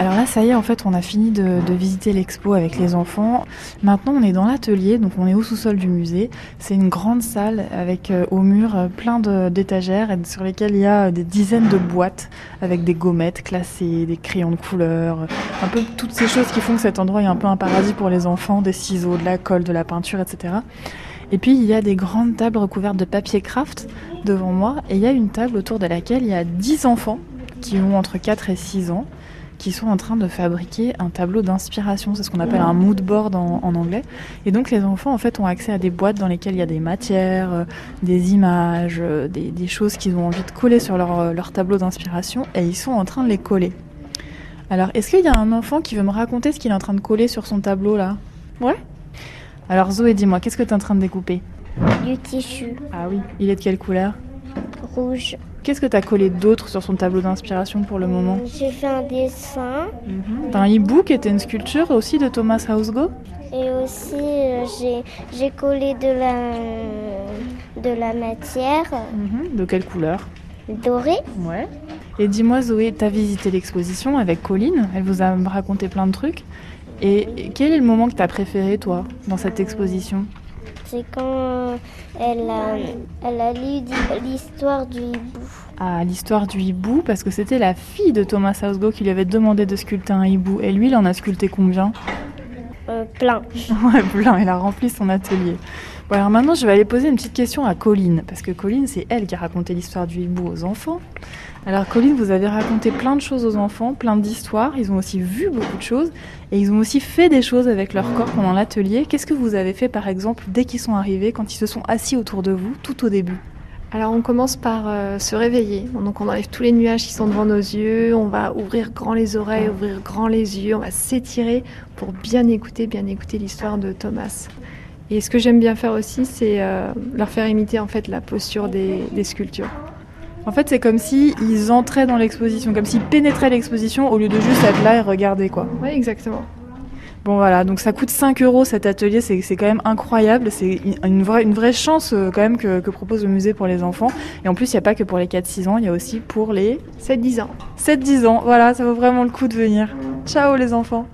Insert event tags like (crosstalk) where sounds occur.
Alors là, ça y est, en fait, on a fini de, visiter l'expo avec les enfants. Maintenant, on est dans l'atelier, donc on est au sous-sol du musée. C'est une grande salle avec euh, au mur euh, plein d'étagères sur lesquelles il y a des dizaines de boîtes avec des gommettes classées, des crayons de couleur, un peu toutes ces choses qui font que cet endroit est un peu un paradis pour les enfants, des ciseaux, de la colle, de la peinture, etc. Et puis il y a des grandes tables recouvertes de papier craft devant moi et il y a une table autour de laquelle il y a 10 enfants qui ont entre 4 et 6 ans qui sont en train de fabriquer un tableau d'inspiration, c'est ce qu'on appelle un mood board en, en anglais. Et donc les enfants en fait ont accès à des boîtes dans lesquelles il y a des matières, euh, des images, euh, des, des choses qu'ils ont envie de coller sur leur, euh, leur tableau d'inspiration et ils sont en train de les coller. Alors est-ce qu'il y a un enfant qui veut me raconter ce qu'il est en train de coller sur son tableau là? Ouais. Alors Zoé, dis-moi, qu'est-ce que tu es en train de découper? Du tissu. Ah oui, il est de quelle couleur? Rouge. Qu'est-ce que tu as collé d'autre sur son tableau d'inspiration pour le moment J'ai fait un dessin T'as un hibou qui était une sculpture aussi de Thomas Hausgo et aussi euh, j'ai j'ai collé de la de la matière Mhm. De quelle couleur dorée. Ouais. Et dis-moi Zoé, t'as visité l'exposition avec Colline, elle vous a raconté plein de trucs. Et quel est le moment que t'as préféré toi dans cette exposition? C'est quand elle a, lu l'histoire du hibou. Ah, l'histoire du hibou, parce que c'était la fille de Thomas Hausgo qui lui avait demandé de sculpter un hibou. Et lui, il en a sculpté combien? Plein. (laughs) Ouais, plein, il a rempli son atelier. Bon, alors maintenant, je vais aller poser une petite question à Colline, parce que Colline, c'est elle qui a raconté l'histoire du hibou aux enfants. Alors, Colline, vous avez raconté plein de choses aux enfants, plein d'histoires. Ils ont aussi vu beaucoup de choses, et ils ont aussi fait des choses avec leur corps pendant l'atelier. Qu'est-ce que vous avez fait, par exemple, dès qu'ils sont arrivés, quand ils se sont assis autour de vous, tout au début? Alors on commence par euh, se réveiller. Donc on enlève tous les nuages qui sont devant nos yeux, on va ouvrir grand les oreilles, ouvrir grand les yeux, on va s'étirer pour bien écouter, bien écouter l'histoire de Thomas. Et ce que j'aime bien faire aussi, c'est euh, leur faire imiter en fait la posture des, des sculptures. En fait, c'est comme si ils entraient dans l'exposition, comme s'ils pénétraient l'exposition au lieu de juste être là et regarder, quoi. Oui, exactement. Bon voilà, donc ça coûte 5 euros cet atelier, c'est c'est quand même incroyable, c'est une vraie, une vraie chance euh, quand même que, que propose le musée pour les enfants. Et en plus, il n'y a pas que pour les 4-6 ans, il y a aussi pour les 7-10 ans. 7-10 ans. Voilà, ça vaut vraiment le coup de venir. Ciao les enfants